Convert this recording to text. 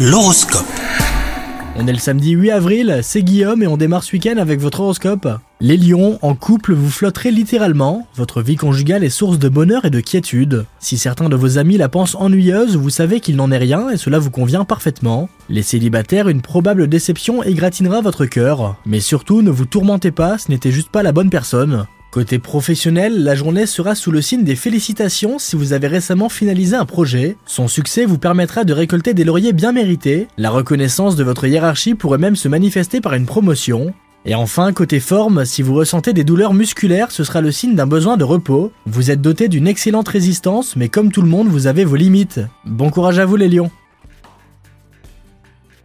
L'horoscope. On est le samedi 8 avril, c'est Guillaume et on démarre ce week-end avec votre horoscope. Les lions, en couple, vous flotterez littéralement. Votre vie conjugale est source de bonheur et de quiétude. Si certains de vos amis la pensent ennuyeuse, vous savez qu'il n'en est rien et cela vous convient parfaitement. Les célibataires, une probable déception égratignera votre cœur. Mais surtout, ne vous tourmentez pas, ce n'était juste pas la bonne personne. Côté professionnel, la journée sera sous le signe des félicitations si vous avez récemment finalisé un projet. Son succès vous permettra de récolter des lauriers bien mérités. La reconnaissance de votre hiérarchie pourrait même se manifester par une promotion. Et enfin, côté forme, si vous ressentez des douleurs musculaires, ce sera le signe d'un besoin de repos. Vous êtes doté d'une excellente résistance, mais comme tout le monde, vous avez vos limites. Bon courage à vous les lions